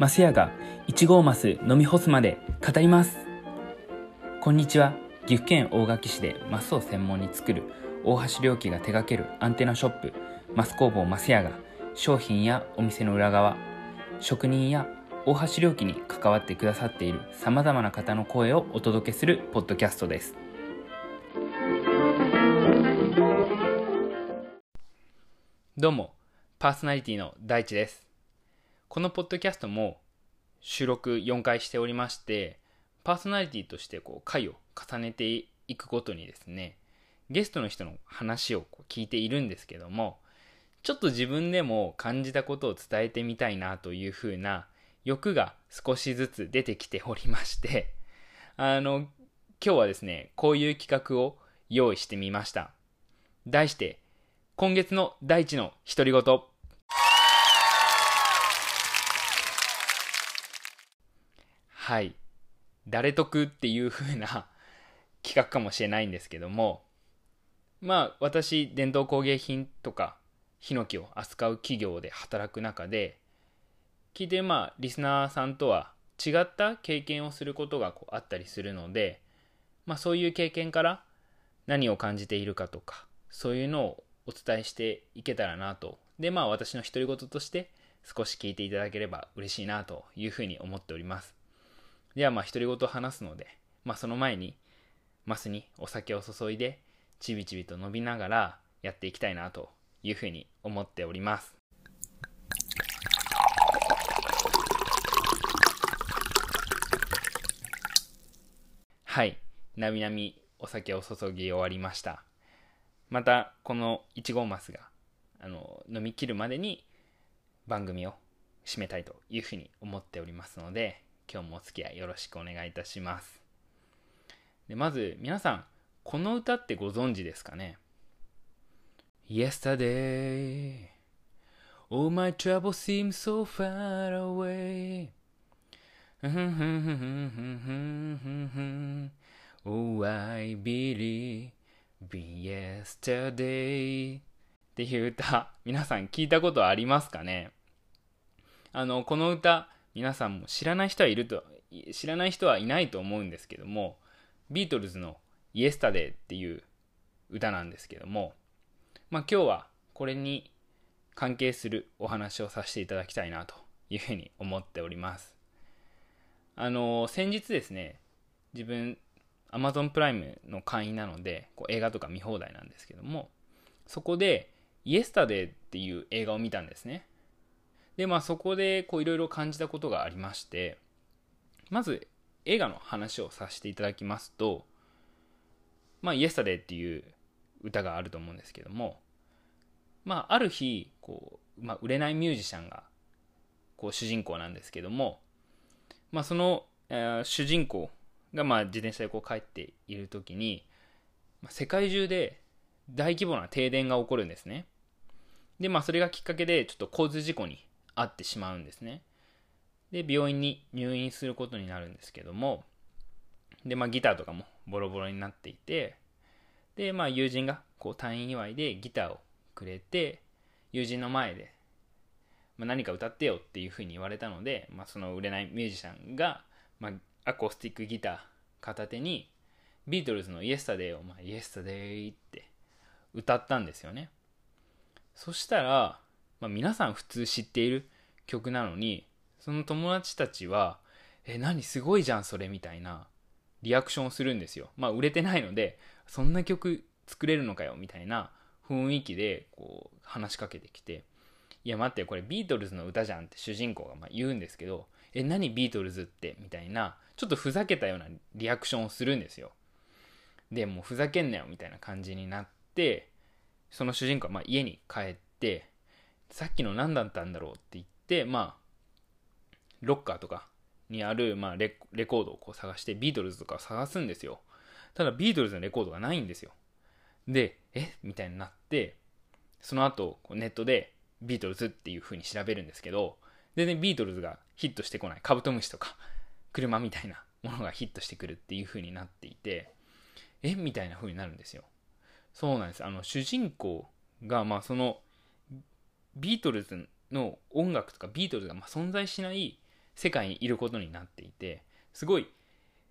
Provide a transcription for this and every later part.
マスヤが1号マス飲み干すまで語ります。こんにちは。岐阜県大垣市でマスを専門に作る大橋良樹が手掛けるアンテナショップマス工房マスヤが商品やお店の裏側職人や大橋良樹に関わってくださっているさまざまな方の声をお届けするポッドキャストです。どうもパーソナリティの大地です。このポッドキャストも収録4回しておりましてパーソナリティとしてこう回を重ねていくごとにですねゲストの人の話をこう聞いているんですけどもちょっと自分でも感じたことを伝えてみたいなというふうな欲が少しずつ出てきておりまして あの今日はですねこういう企画を用意してみました。題して今月の大地の独り言。はい。誰得っていう風な 企画かもしれないんですけどもまあ私伝統工芸品とかヒノキを扱う企業で働く中で聞いてまあリスナーさんとは違った経験をすることがこうあったりするので、まあ、そういう経験から何を感じているかとかそういうのをお伝えしていけたらなと。でまあ私の独り言として少し聞いていただければ嬉しいなというふうに思っております。ではまあ独り言を話すので、まあ、その前にマスにお酒を注いでちびちびと伸びながらやっていきたいなというふうに思っております。はい。なみなみお酒を注ぎ終わりました。またこの1号マスがあの飲み切るまでに番組を締めたいというふうに思っておりますので今日もお付き合いよろしくお願いいたします。でまず皆さん、この歌ってご存知ですかね？Yesterday All my trouble seem so far away. Oh, I believe in yesterday. っていう歌、皆さん聞いたことありますかね？あの、この歌、皆さんも知らない人はいると知らない人はいないと思うんですけどもビートルズの「イエスタデー」っていう歌なんですけども、まあ、今日はこれに関係するお話をさせていただきたいなというふうに思っております。あの先日ですね自分 Amazon プライムの会員なのでこう映画とか見放題なんですけどもそこで「イエスタデー」っていう映画を見たんですね。で、まあそこでこういろいろ感じたことがありまして、まず映画の話をさせていただきますと、まあ、イエスタデーっていう歌があると思うんですけども、まあ、ある日、こう、まあ、売れないミュージシャンが、こう、主人公なんですけども、まあ、その、えー、主人公が、まあ、自転車でこう帰っている時に、まあ、世界中で大規模な停電が起こるんですね。で、まあ、それがきっかけで、ちょっと交通事故に会ってしまうんですね。で、病院に入院することになるんですけども、で、まあギターとかもボロボロになっていて、で、まあ友人がこう退院祝いでギターをくれて、友人の前で、まあ、何か歌ってよっていうふうに言われたので、まあ、その売れないミュージシャンが、まあ、アコースティックギター片手にビートルズの「イエスタデーを、まあ、イエスタデーって歌ったんですよねそしたらまあ、皆さん普通知っている曲なのにその友達たちは「え何すごいじゃんそれ」みたいなリアクションをするんですよまあ売れてないのでそんな曲作れるのかよみたいな雰囲気でこう話しかけてきて「いや待ってこれビートルズの歌じゃん」って主人公がま言うんですけど「え何ビートルズって?」みたいなちょっとふざけたようなリアクションをするんですよでもうふざけんなよみたいな感じになってその主人公はま家に帰ってさっきの何だったんだろうって言って、まあ、ロッカーとかにある、まあレ、レコードをこう探して、ビートルズとかを探すんですよ。ただ、ビートルズのレコードがないんですよ。で、え？みたいになって、その後、ネットで、ビートルズっていう風に調べるんですけど、全然ビートルズがヒットしてこない。カブトムシとか、車みたいなものがヒットしてくるっていう風になっていて、え？みたいな風になるんですよ。そうなんです。あの、主人公が、まあ、その、ビートルズの音楽とかビートルズがま存在しない世界にいることになっていてすごい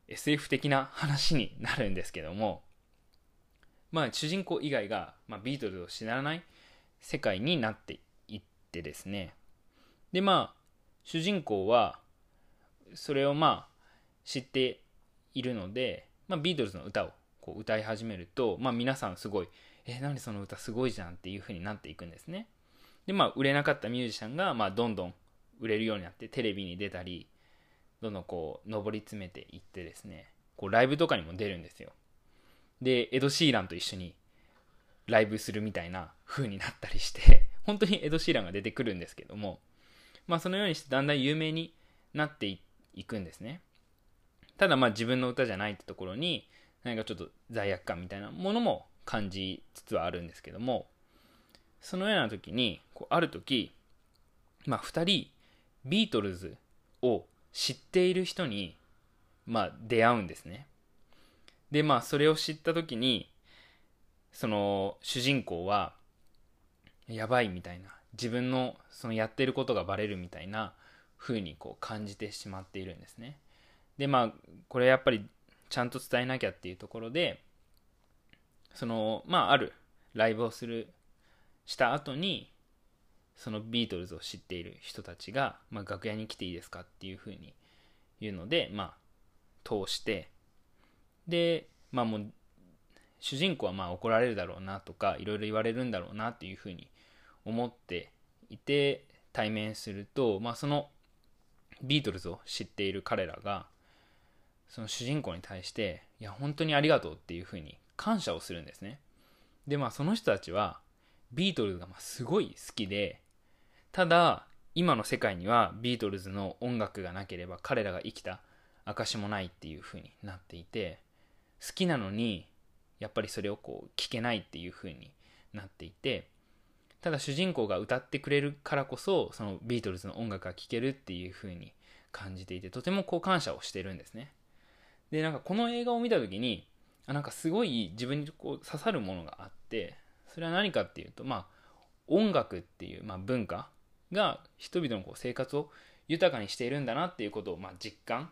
SF 的な話になるんですけどもまあ主人公以外が、まあ、ビートルズを知らない世界になっていってですね。でまあ主人公はそれをまあ知っているので、まあ、ビートルズの歌をこう歌い始めると、まあ、皆さんすごい「え何その歌すごいじゃん」っていう風になっていくんですね。でまあ売れなかったミュージシャンが、まあ、どんどん売れるようになってテレビに出たりどんどんこう上り詰めていってですねこうライブとかにも出るんですよ。でエド・シーランと一緒にライブするみたいな風になったりして 本当にエド・シーランが出てくるんですけどもまあそのようにしてだんだん有名になっていくんですね。ただまあ自分の歌じゃないってところに何かちょっと罪悪感みたいなものも感じつつはあるんですけどもそのような時にこうある時まあ2人ビートルズを知っている人にまあ出会うんですね。でまあそれを知った時にその主人公はやばいみたいな自分のそのやってることがバレるみたいな風にこう感じてしまっているんですね。でまあこれやっぱりちゃんと伝えなきゃっていうところでそのまああるライブをするした後にそのビートルズを知っている人たちが、まあ、楽屋に来ていいですかっていうふうに言うのでまあ通して。でまあもう主人公はまあ怒られるだろうなとかいろいろ言われるんだろうなっていうふうに思っていて対面すると、まあ、そのビートルズを知っている彼らがその主人公に対していや本当にありがとうっていうふうに感謝をするんですね。でまあその人たちはビートルズがますごい好きでただ今の世界にはビートルズの音楽がなければ彼らが生きた証もないっていうふうになっていて好きなのにやっぱりそれをこう聞けないっていうふうになっていてただ主人公が歌ってくれるからこそそのビートルズの音楽が聴けるっていうふうに感じていてとてもこう感謝をしてるんですね。でなんかこの映画を見た時にあなんかすごい自分にこう刺さるものがあってそれは何かっていうとまあ音楽っていう、まあ、文化が人々のこう生活を豊かにしているんだなっていうことをまあ実感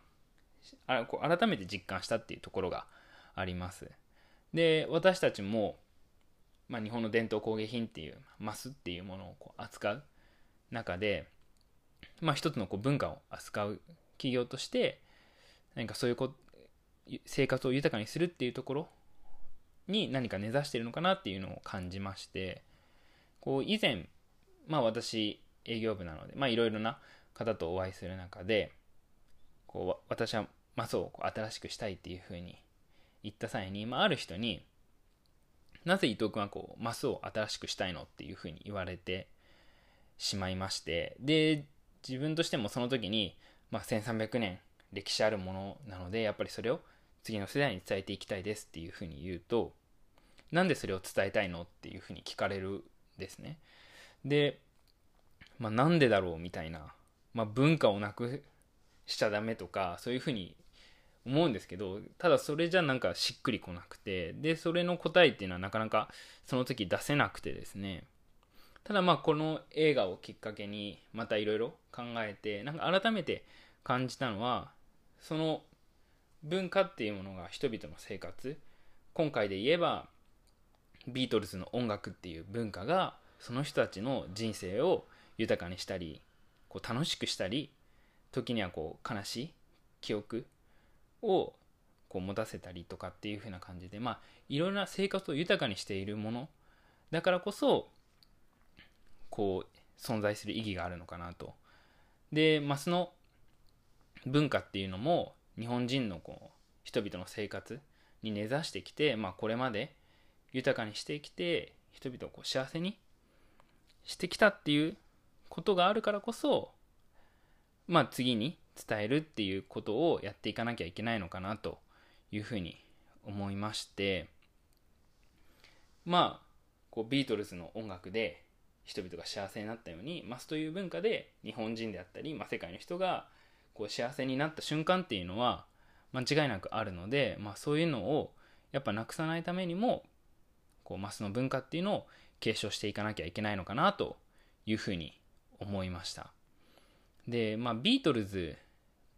あこう改めて実感したっていうところがあります。で私たちも、まあ、日本の伝統工芸品っていうマスっていうものをこう扱う中で、まあ、一つのこう文化を扱う企業として何かそういうこ生活を豊かにするっていうところに何か根ざしてるのかなっていうのを感じましてこう以前まあ私営業部なのでまあいろいろな方とお会いする中でこう私はマスを新しくしたいっていうふうに言った際に、まあ、ある人になぜ伊藤君はこうマスを新しくしたいのっていうふうに言われてしまいましてで自分としてもその時に、まあ、1300年歴史あるものなのでやっぱりそれを次の世代に伝えていきたいですっていうふうに言うと、なんでそれを伝えたいのっていうふうに聞かれるんですね。で、まあ、なんでだろうみたいな、まあ、文化をなくしちゃダメとか、そういうふうに思うんですけど、ただそれじゃなんかしっくりこなくて、で、それの答えっていうのはなかなかその時出せなくてですね、ただまあこの映画をきっかけにまたいろいろ考えて、なんか改めて感じたのは、その文化っていうものが人々の生活今回で言えばビートルズの音楽っていう文化がその人たちの人生を豊かにしたりこう楽しくしたり時にはこう悲しい記憶をこう持たせたりとかっていう風な感じでまあいろんな生活を豊かにしているもの。だからこそこう存在する意義があるのかなと。でマスの文化っていうのも日本人のこう人々の生活に根ざしてきて、まあ、これまで豊かにしてきて人々をこう幸せにしてきたっていうことがあるからこそ、まあ、次に伝えるっていうことをやっていかなきゃいけないのかなというふうに思いましてまあこうビートルズの音楽で人々が幸せになったようにマスという文化で日本人であったり、まあ、世界の人がこう幸せになった瞬間っていうのは間違いなくあるので、まあ、そういうのをやっぱなくさないためにもこうマスの文化っていうのを継承していかなきゃいけないのかなというふうに思いました。で、まあ、ビートルズ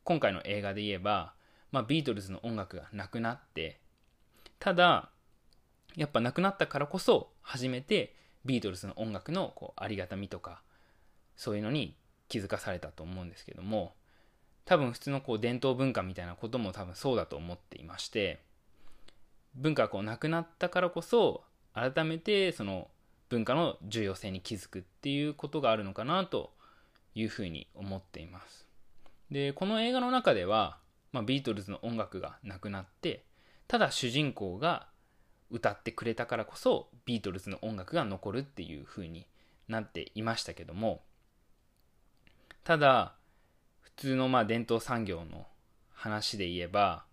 今回の映画で言えば、まあ、ビートルズの音楽がなくなってただやっぱなくなったからこそ初めてビートルズの音楽のこうありがたみとかそういうのに気づかされたと思うんですけども多分普通のこう伝統文化みたいなことも多分そうだと思っていまして文化がこうなくなったからこそ改めてその文化の重要性に気づくっていうことがあるのかなというふうに思っています。でこの映画の中では、まあ、ビートルズの音楽がなくなってただ主人公が歌ってくれたからこそビートルズの音楽が残るっていう風になっていましたけどもただ普通のまあ伝統産業の話で言えば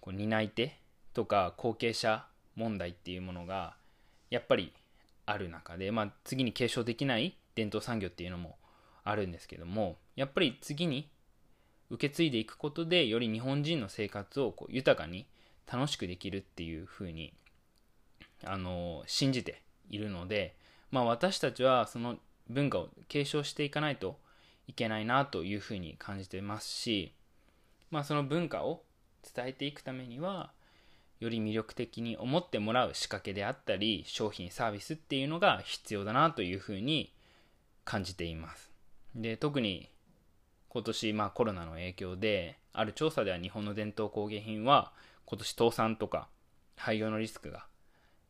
こう担い手とか後継者問題っていうものがやっぱりある中で、まあ、次に継承できない伝統産業っていうのもあるんですけどもやっぱり次に受け継いでいくことでより日本人の生活をこう豊かに楽しくできるっていうふうにあの信じているので、まあ、私たちはその文化を継承していかないといけないなというふうに感じてますし、まあ、その文化を伝えていくためにはより魅力的に思ってもらう仕掛けであったり商品サービスっていうのが必要だなというふうに感じています。で特に今年、まあ、コロナの影響である調査では日本の伝統工芸品は今年倒産とか廃業のリスクが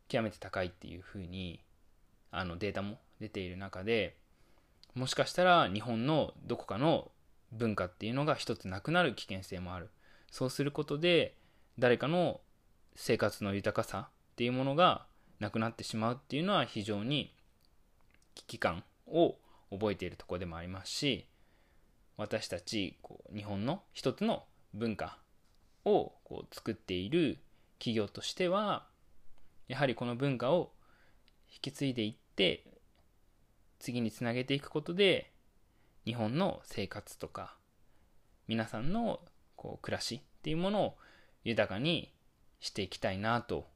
極めて高いっていうふうにあのデータも出ている中でもしかしたら日本のどこかの文化っていうのが一つなくなる危険性もある。そうすることで誰かの生活の豊かさっていうものがなくなってしまうっていうのは非常に危機感を覚えているところでもありますし私たちこう日本の一つの文化をこう作っている企業としてはやはりこの文化を引き継いでいって次につなげていくことで日本の生活とか皆さんのこう暮らしっていうものを豊かにしていきたいなと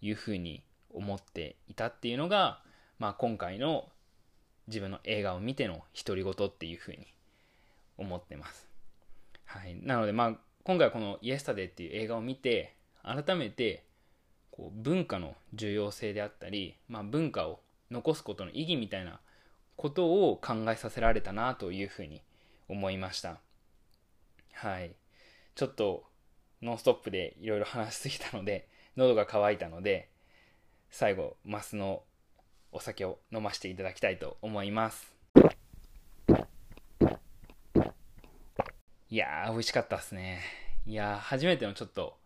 いうふうに思っていたっていうのが、まあ、今回の自分の映画を見ての独り言っていうふうに思ってます。はい、なのでまあ今回この「イエスタデー」っていう映画を見て改めてこう文化の重要性であったり、まあ、文化を残すことの意義みたいなことを考えさせられたなというふうに思いました。はい。ちょっとノンストップでいろいろ話しすぎたので 喉が渇いたので最後マスのお酒を飲ませていただきたいと思います。いやー美味しかったっすね。いやー初めてのちょっと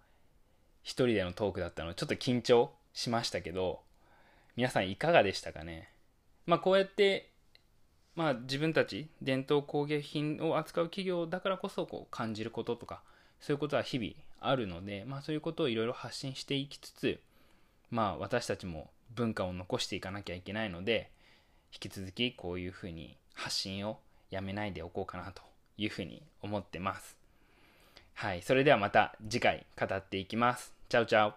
一人でのトークだったのでちょっと緊張しましたけど皆さんいかがでしたかね？まあこうやってまあ自分たち伝統工芸品を扱う企業だからこそこう感じることとかそういうことは日々あるのでまあそういうことをいろいろ発信していきつつまあ私たちも文化を残していかなきゃいけないので引き続きこういうふうに発信をやめないでおこうかなというふうに思ってます。はいそれではまた次回語っていきます。チャウチャウ